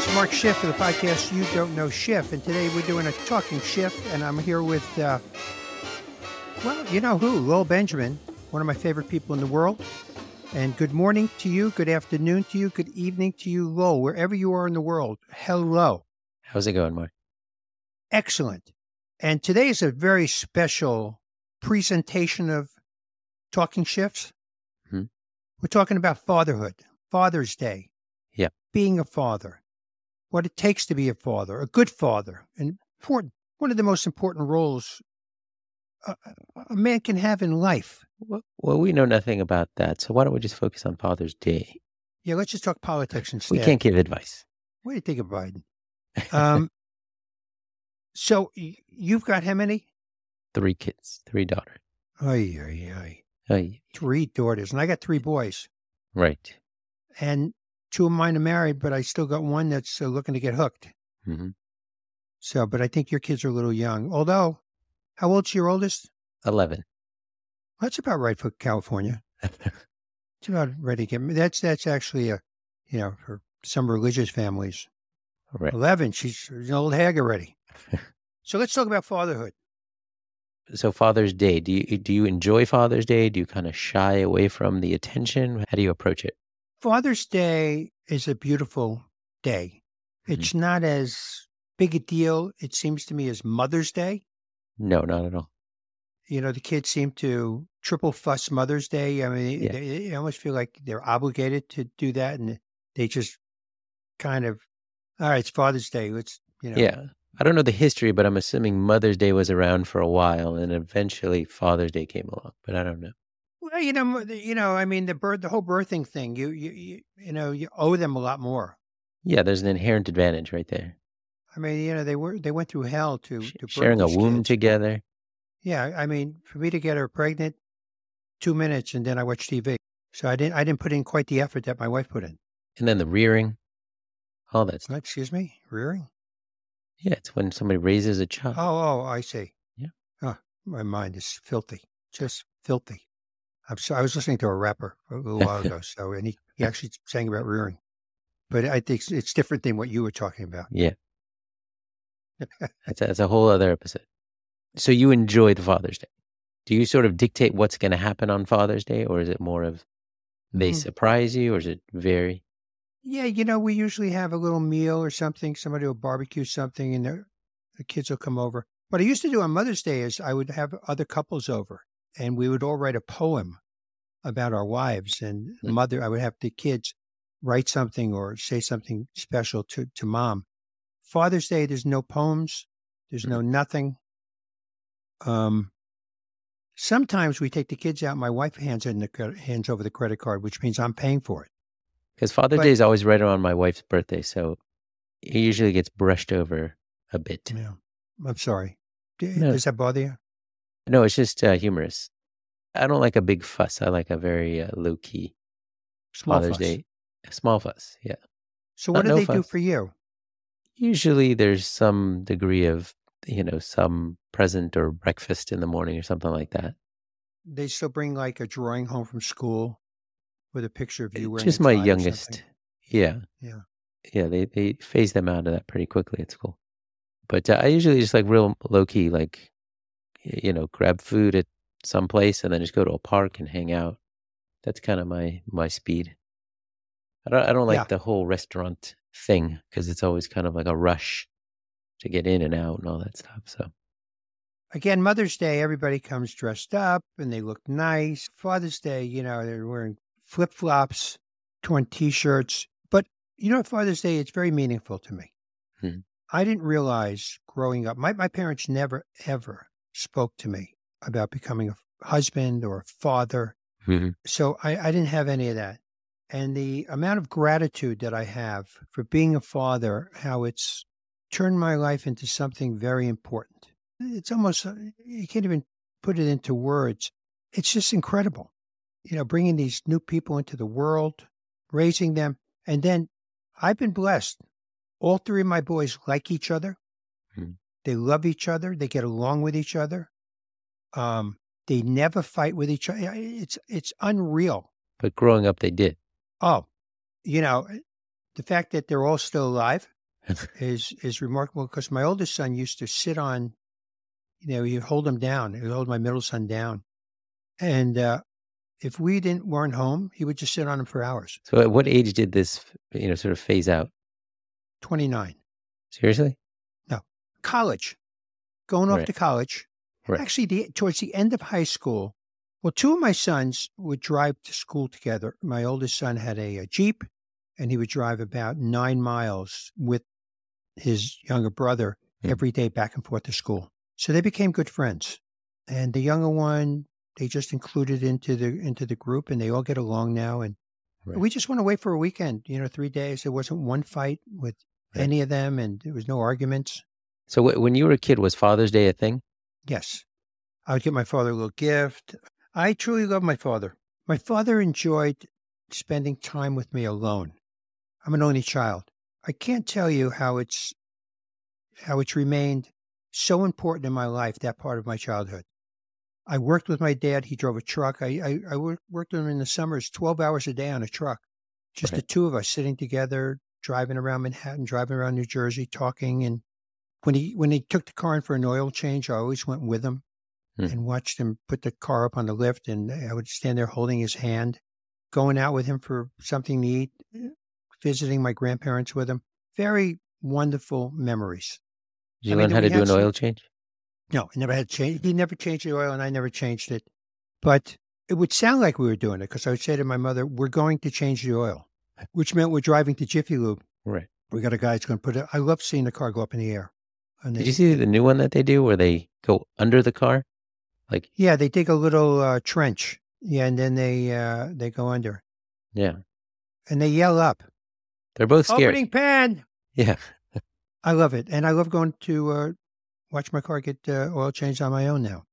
This is Mark Schiff of the podcast You Don't Know Schiff, and today we're doing a talking Schiff, and I'm here with, uh, well, you know who, Lowell Benjamin, one of my favorite people in the world. And good morning to you, good afternoon to you, good evening to you, Lowell, wherever you are in the world. Hello. How's it going, Mark? Excellent. And today is a very special presentation of Talking Schiffs. Hmm. We're talking about fatherhood, Father's Day. Yeah. Being a father, what it takes to be a father, a good father, and important, one of the most important roles a, a man can have in life. Well, well, we know nothing about that, so why don't we just focus on Father's Day? Yeah, let's just talk politics instead. We can't give advice. What do you think of Biden? Um, so y- you've got how many? Three kids, three daughters. Ay, ay, ay. Ay, Three daughters, and I got three boys. right. And two of mine are married, but I still got one that's uh, looking to get hooked. hmm So, but I think your kids are a little young. Although, how old's your oldest? 11. That's about right for California. It's about ready to get. That's that's actually a, you know, for some religious families. right. Eleven. She's an old hag already. so let's talk about fatherhood. So Father's Day, do you do you enjoy Father's Day? Do you kind of shy away from the attention? How do you approach it? Father's Day is a beautiful day. Mhm. It's not as big a deal, it seems to me, as Mother's Day. No, not at all. You know, the kids seem to triple fuss Mother's Day. I mean, Yeah. they, they almost feel like they're obligated to do that, and they just kind of, all right, it's Father's Day. Let's, you know, Yeah. I don't know the history, but I'm assuming Mother's Day was around for a while and eventually Father's Day came along, but I don't know. Well, you know, you know, I mean, the birth, the whole birthing thing. You, you, you, you know, you owe them a lot more. Yeah, there's an inherent advantage right there. I mean, you know, they were they went through hell to, to sharing a womb kids. together. Yeah, I mean, for me to get her pregnant, two minutes, and then I watch TV. So I didn't I didn't put in quite the effort that my wife put in. And then the rearing, all that stuff. Excuse me, rearing. Yeah, it's when somebody raises a child. Oh, oh, I see. Yeah. Oh, my mind is filthy, just filthy. I'm so I was listening to a rapper a little while ago, so and he, he actually sang about rearing, but I think it's- it's different than what you were talking about. Yeah, that's a, that's a whole other episode. So you enjoy the Father's Day. Do you sort of dictate what's going to happen on Father's Day, or is it more of they Mhm. surprise you, or is it vary? Yeah, you know, we usually have a little meal or something. Somebody will barbecue something, and the, the kids will come over. What I used to do on Mother's Day is I would have other couples over, and we would all write a poem about our wives. And Hmm. mother, I would have the kids write something or say something special to to mom. Father's Day, there's no poems, there's no nothing. Um, sometimes we take the kids out. My wife hands in the hands over the credit card, which means I'm paying for it. Because Father's Day is always right around my wife's birthday, so it usually gets brushed over a bit. Yeah, I'm sorry. No. Does that bother you? No, it's just uh, humorous. I don't like a big fuss. I like a very uh, low key Small Father's fuss. Day, small fuss. Yeah. So what do no they do for you? Usually there's some degree of, you know, some present or breakfast in the morning or something like that. They still bring like a drawing home from school with a picture of you wearing Just a my youngest. Yeah. Yeah. Yeah. They, they phase them out of that pretty quickly at school. But uh, I usually just like real low key, like, you know, grab food at some place and then just go to a park and hang out. That's kind of my, my speed. I don't, I don't like Yeah. the whole restaurant thing because it's always kind of like a rush to get in and out and all that stuff. So Again, Mother's Day, everybody comes dressed up and they look nice. Father's Day, you know, they're wearing flip flops, torn t shirts. But you know, Father's Day, it's very meaningful to me. Hmm. I didn't realize growing up, my, my parents never, ever spoke to me about becoming a husband or a father. Mhm. So I, I didn't have any of that. And the amount of gratitude that I have for being a father, how it's turned my life into something very important. It's almost, uh, you can't even put it into words. It's just incredible. You know, bringing these new people into the world, raising them. And then I've been blessed. All three of my boys like each other. Hmm. They love each other. They get along with each other. Um, they never fight with each other. It's it's unreal. but growing up, they did. Oh, you know, the fact that they're all still alive is is remarkable because my oldest son used to sit on, you know, you hold him down. He hold my middle son down, and uh, if we didn't weren't home, he would just sit on him for hours. So, at what age did this, you know, sort of phase out? Twenty nine. Seriously? College, going off Right. to college. Right. Actually, the, towards the end of high school, well, two of my sons would drive to school together. My oldest son had a, a Jeep, and he would drive about nine miles with his younger brother Hmm. every day back and forth to school. So they became good friends. And the younger one, they just included into the into the group, and they all get along now. And Right. we just went away for a weekend. You know, three days. There wasn't one fight with Right. any of them, and there was no arguments. So, wh- when you were a kid, was Father's Day a thing? Yes. I would get my father a little gift. I truly love my father. My father enjoyed spending time with me alone. I'm an only child. I can't tell you how it's how it's remained so important in my life, that part of my childhood. I worked with my dad. He drove a truck. I, I, I worked with him in the summers, 12 hours a day on a truck. Just the two of us sitting together, driving around Manhattan, driving around New Jersey, talking. And when he when he took the car in for an oil change, I always went with him Hmm. and watched him put the car up on the lift. And I would stand there holding his hand, going out with him for something to eat, visiting my grandparents with him. Very wonderful memories. Did you I mean, learn how to do an some- oil change? No, I never had change. He never changed the oil, and I never changed it. But it would sound like we were doing it because I would say to my mother, "We're going to change the oil," which meant we're driving to Jiffy Lube. Right. We got a guy that's going to put it. I love seeing the car go up in the air. And Did you see the new one that they do where they go under the car? Like, Yeah, they dig a little uh, trench. Yeah, and then they uh, they go under yeah, and they yell up, they're both scary. "Opening pan!" Yeah. I love it, and I love going to uh, watch my car get uh, oil changed on my own now.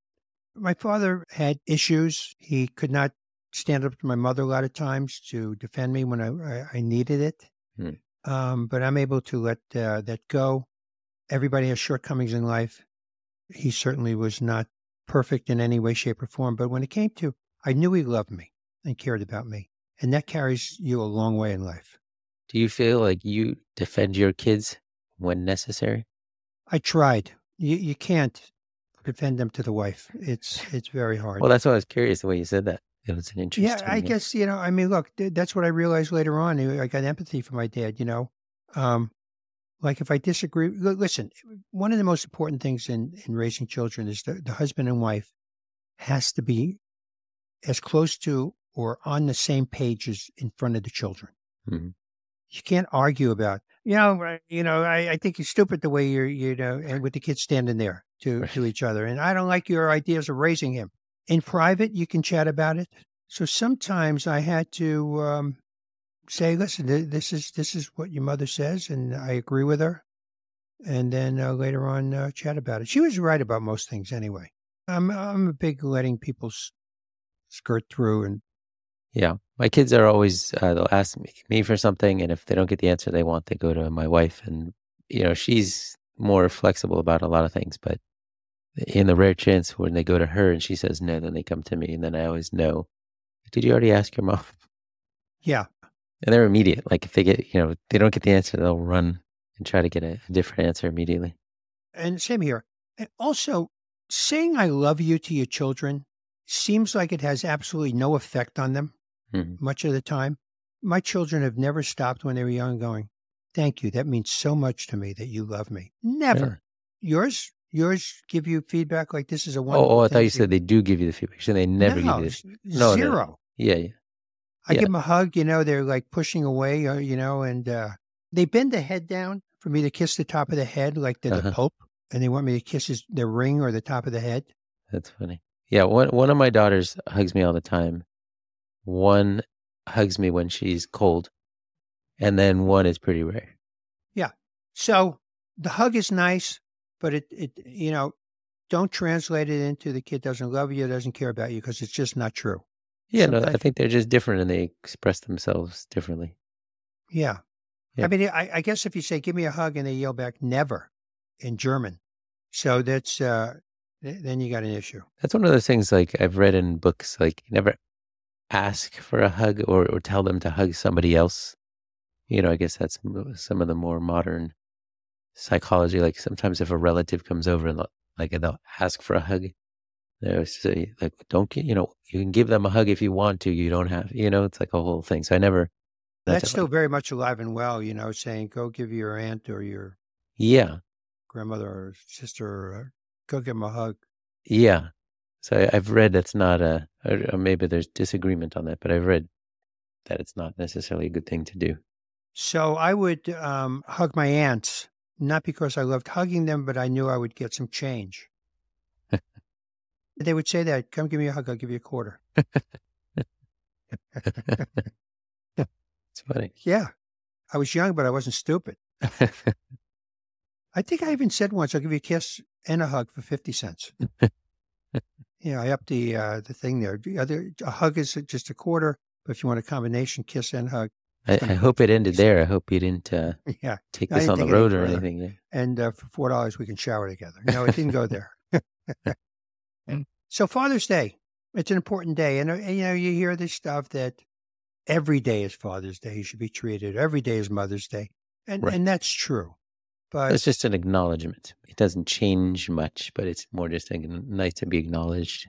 My father had issues. He could not stand up to my mother a lot of times to defend me when I, I, I needed it. Hmm. Um, but I'm able to let uh, that go. Everybody has shortcomings in life. He certainly was not perfect in any way, shape, or form. But when it came to, I knew he loved me and cared about me. And that carries you a long way in life. Do you feel like you defend your kids when necessary? I tried. You you can't defend them to the wife. It's it's very hard. Well, that's why I was curious the way you said that. It was an interesting. yeah, I guess you know. I mean, look, th- that's what I realized later on. I got empathy for my dad. You know, um, like if I disagree, listen. One of the most important things in in raising children is the, the husband and wife has to be as close to or on the same page as in front of the children. Mhm. You can't argue about, you know, you know. I, I think you're stupid the way you're, you know, and with the kids standing there to Right. to each other, and I don't like your ideas of raising him. In private, you can chat about it. So sometimes I had to um, say, "Listen, this is this is what your mother says, and I agree with her." And then uh, later on, uh, chat about it. She was right about most things, anyway. I'm I'm a big letting people s- skirt through, and Yeah, my kids are always uh, they'll ask me, me for something, and if they don't get the answer they want, they go to my wife, and you know she's more flexible about a lot of things. But in the rare chance when they go to her and she says no, then they come to me, and then I always know. Did you already ask your mom? yeah, And they're immediate. Like if they get you know they don't get the answer, they'll run and try to get a, a different answer immediately. and same here. And also, saying "I love you" to your children seems like it has absolutely no effect on them. Mhm. much of the time. My children have never stopped when they were young going, Thank you. That means so much to me that you love me. Never. Yours? Yours give you feedback like this is a Oh, oh, I thought you said they do give you the feedback. So they never no, give you. s- The, no, no. zero. yeah, yeah. I Yeah. give them a hug, you know, they're like pushing away, uh, you know, and uh, they bend the head down for me to kiss the top of the head like they're Uh-huh. the Pope. And they want me to kiss his, their ring or the top of the head. That's funny. Yeah, one one of my daughters hugs me all the time. One hugs me when she's cold, and then one is pretty rare. Yeah. So the hug is nice, but it, it you know, don't translate it into the kid doesn't love you, doesn't care about you, because it's just not true. Yeah, no, I think they're just different and they express themselves differently. Yeah. Yeah. I mean, I, I guess if you say, give me a hug, and they yell back, never in German. So that's, uh, th- then you got an issue. That's one of those things like I've read in books. Like never ask for a hug or or tell them to hug somebody else. you know, I guess that's some of the more modern psychology. Like sometimes if a relative comes over and they'll- like they'll ask for a hug, say like, "Don't get," you know, you can give them a hug if you want to. You don't have, you know, it's like a whole thing. So I never. That's, a- still very much alive and well, you know, saying, go give your aunt or your yeah, grandmother or sister, or go give them a hug. yeah. So I, I've read that's not a, or or maybe there's disagreement on that, but I've read that it's not necessarily a good thing to do. So I would um, hug my aunts, not because I loved hugging them, but I knew I would get some change. They would say that, come give me a hug, I'll give you a quarter. it's funny. Yeah. I was young, but I wasn't stupid. I think I even said once, I'll give you a kiss and a hug for 50 cents. you know, I upped the, uh, the thing there. The other, a hug is just a quarter, but if you want a combination, kiss and hug. I, I hope it ended there. I hope you didn't uh, Yeah. take this on the road or anything. Yeah. and uh, for $4, we can shower together. No, it didn't go there. so Father's Day, it's an important day. And, uh, you know, you hear this stuff that every day is Father's Day. You should be treated. Every day is Mother's Day. And, Right. and that's true. But It's just an acknowledgement. It doesn't change much, but it's more just like, nice to be acknowledged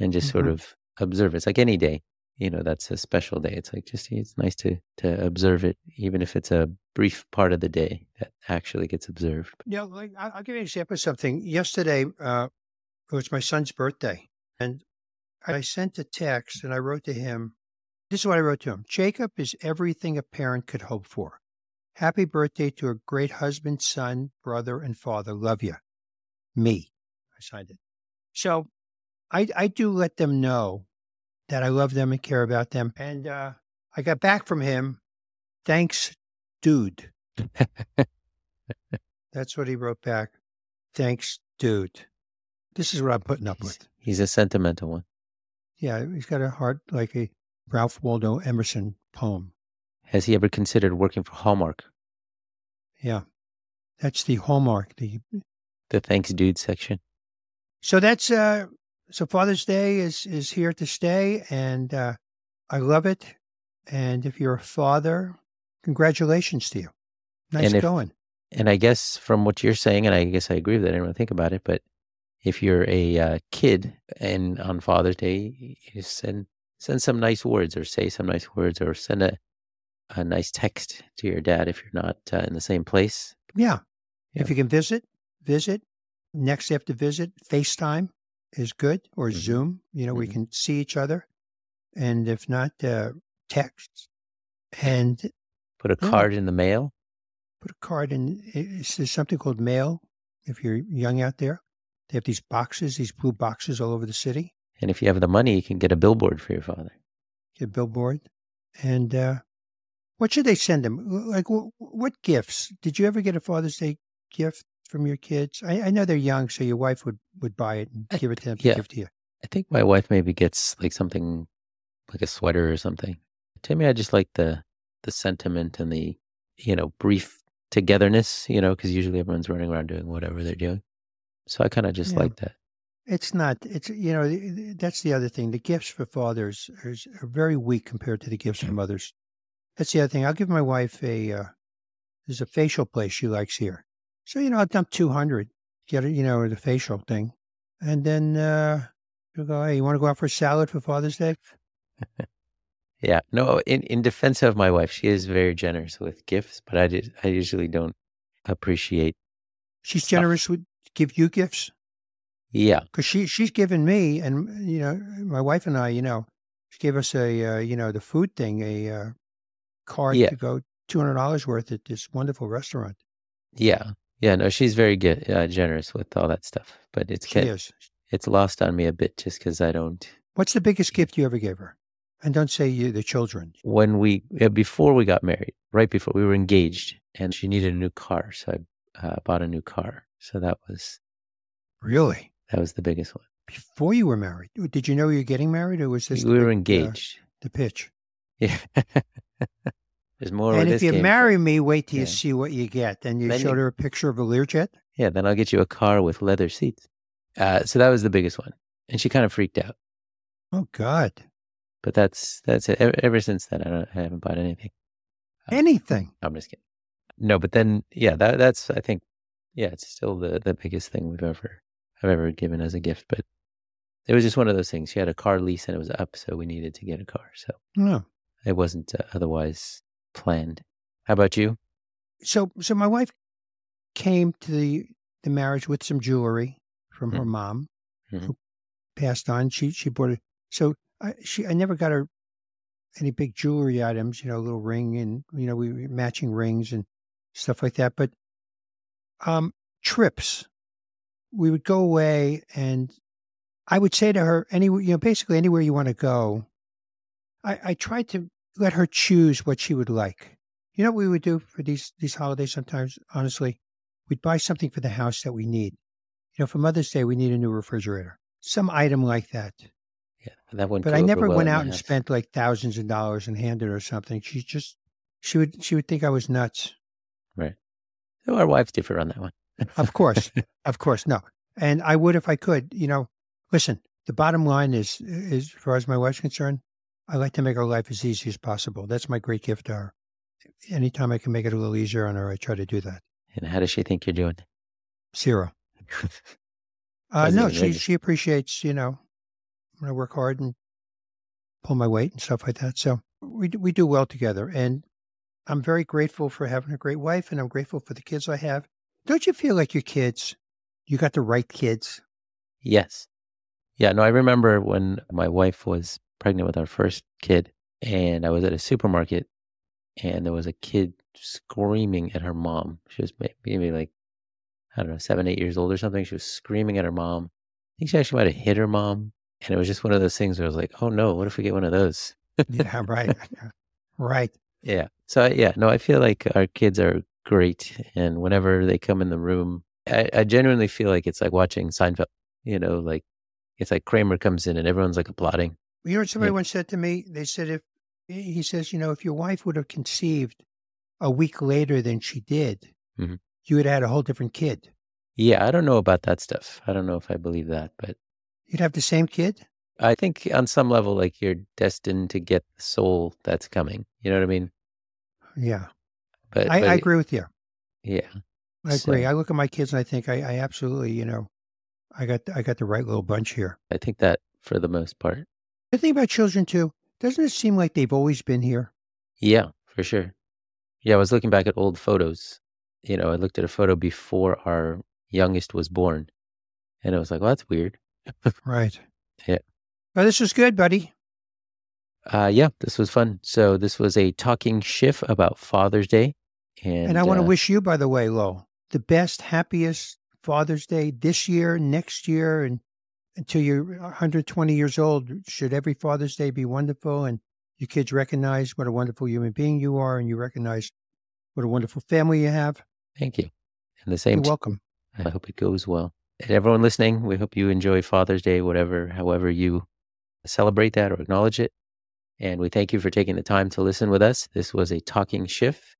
and just sort Mhm. of observe. It's like any day, you know, that's a special day. It's like just it's nice to to observe it, even if it's a brief part of the day that actually gets observed. know, like I'll give you an example of something. Yesterday, uh, it was my son's birthday, and I sent a text and I wrote to him. This is what I wrote to him: Jacob is everything a parent could hope for. Happy birthday to a great husband, son, brother, and father. Love you, me. I signed it. So, I I do let them know that I love them and care about them. And uh, I got back from him. Thanks, dude. That's what he wrote back. Thanks, dude. This is what I'm putting up with. he's a sentimental one. Yeah, he's got a heart like a Ralph Waldo Emerson poem. Has he ever considered working for Hallmark? Yeah, that's the hallmark. The The thanks dude section. so that's uh so Father's Day is is here to stay, and uh, I love it. And if you're a father, congratulations to you. Nice And if- going. And I guess from what you're saying, and I guess I agree with that. I didn't really think about it, but if you're a uh, kid and on Father's Day, you send send some nice words, or say some nice words, or send a a nice text to your dad if you're not uh, in the same place. Yeah. Yeah. If you can visit, visit. Next after visit, FaceTime is good or Mhm. Zoom. You know, we Mhm. can see each other. And if not, uh, text. And Put a Yeah. card in the mail. put a card in. Is there's something called mail if you're young out there? They have these boxes, these blue boxes all over the city. And if you have the money, you can get a billboard for your father. Get a billboard. And uh, what should they send them? Like, wh- what gifts? Did you ever get a Father's Day gift from your kids? I, I know they're young, so your wife would, would buy it and I- give it to them yeah. to give to you. I think my wife maybe gets like something like a sweater or something. To me, I just like the the sentiment and the you know brief togetherness. You know, because usually everyone's running around doing whatever they're doing. So I kind of just Yeah. like that. It's not. It's you know th- th- that's the other thing. The gifts for fathers are, are very weak compared to the gifts for mothers. That's the other thing. I'll give my wife a. Uh, there's a facial place she likes here, so you know I'll dump two hundred, get it, you know the facial thing, and then uh, she'll go. Hey, you want to go out for a salad for Father's Day? Yeah. No, in in defense of my wife, she is very generous with gifts, but I did I usually don't appreciate. She's Stuff. generous with give you gifts Yeah. because she she's given me and you know my wife and I. You know, she gave us a uh, you know the food thing a uh, card Yeah. to go two hundred dollars worth at this wonderful restaurant. Yeah. Yeah. No, she's very good, uh, generous with all that stuff, but it's She is. it's lost on me a bit just because I don't. What's the biggest gift you ever gave her? And don't say you the children. when we before we got married, right before we were engaged, and she needed a new car, so I uh, bought a new car. So that was Really? that was the biggest one. Before you were married? Did you know you were getting married or was this we the, were uh, engaged. the pitch? yeah. There's more. and if you from. marry me, wait till you see what you get. And you Then showed you- her a picture of a Learjet? yeah, then I'll get you a car with leather seats. Uh, so that was the biggest one, and she kind of freaked out. Oh God. But that's that's it. Ever, ever since then, I, don't, I haven't bought anything. Anything. I'm just kidding. No, but then yeah, that that's I think yeah, it's still the the biggest thing we've ever I've ever given as a gift. But it was just one of those things. She had a car lease and it was up, so we needed to get a car. So No. it wasn't uh, otherwise planned. How about you? So so my wife came to the the marriage with some jewelry from her Mm. mom, Mhm. who passed on. She she bought it. So I, she I never got her any big jewelry items. You know, a little ring and you know we- matching rings and stuff like that. But um, trips, we would go away, and I would say to her, any you know, basically anywhere you want to go. I I tried to let her choose what she would like. You know what we would do for these these holidays sometimes, honestly? We'd buy something for the house that we need. You know, for Mother's Day we need a new refrigerator. Some item like that. Yeah, that one. But I never went out and spent like thousands of dollars and handed her something. She just she would she would think I was nuts. So our wives differ on that one. Of course. of course, no. And I would if I could, you know. Listen, the bottom line is is as far as my wife's concerned, I like to make her life as easy as possible. That's my great gift to her. Anytime I can make it a little easier on her, I try to do that. And how does she think you're doing? Zero. Uh, no, she she appreciates you know when I work hard and pull my weight and stuff like that. So we we do well together, and I'm very grateful for having a great wife, and I'm grateful for the kids I have. Don't you feel like your kids? You got the right kids. Yes. Yeah, no, I remember when my wife was pregnant with our first kid and I was at a supermarket and there was a kid screaming at her mom. She was maybe like, I don't know, seven, eight years old or something. She was screaming at her mom. I think she actually might have hit her mom. And it was just one of those things where I was like, oh no, what if we get one of those? Yeah, right, right. Yeah. So yeah, no, I feel like our kids are great, and whenever they come in the room, I, I genuinely feel like it's like watching Seinfeld. You know, like it's like Kramer comes in and everyone's like applauding. You know what somebody Yeah. once said to me? They said if he says, you know, if your wife would have conceived a week later than she did, Mhm. you would have had a whole different kid. Yeah, I don't know about that stuff. I don't know if I believe that, but You'd have the same kid. I think on some level, like you're destined to get the soul that's coming. You know what I mean? Yeah, But, I, but I agree with you. Yeah. I agree. I look at my kids and I think I, I absolutely, you know, I got I got the right little bunch here. I think that for the most part. The thing about children too, doesn't it seem like they've always been here? Yeah, for sure. Yeah, I was looking back at old photos. You know, I looked at a photo before our youngest was born, and I was like, "Well, that's weird." Right. Yeah. Oh, this was good, buddy. Uh, yeah, this was fun. So this was a talking Schiff about Father's Day, and, And, I want to uh, wish you, by the way, Lo, the best, happiest Father's Day this year, next year, and until you're 120 years old. Should every Father's Day be wonderful and your kids recognize what a wonderful human being you are and you recognize what a wonderful family you have? Thank you. And the same. You're welcome. I hope it goes well. And everyone listening, we hope you enjoy Father's Day, whatever, however you celebrate that or acknowledge it. And we thank you for taking the time to listen with us. This was a talking Schiff,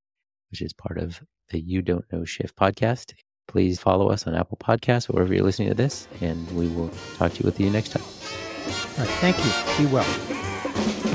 which is part of the You Don't Know Schiff podcast. Please follow us on Apple Podcasts or wherever you're listening to this, and we will talk to you with you next time. All right. Thank you. Be well.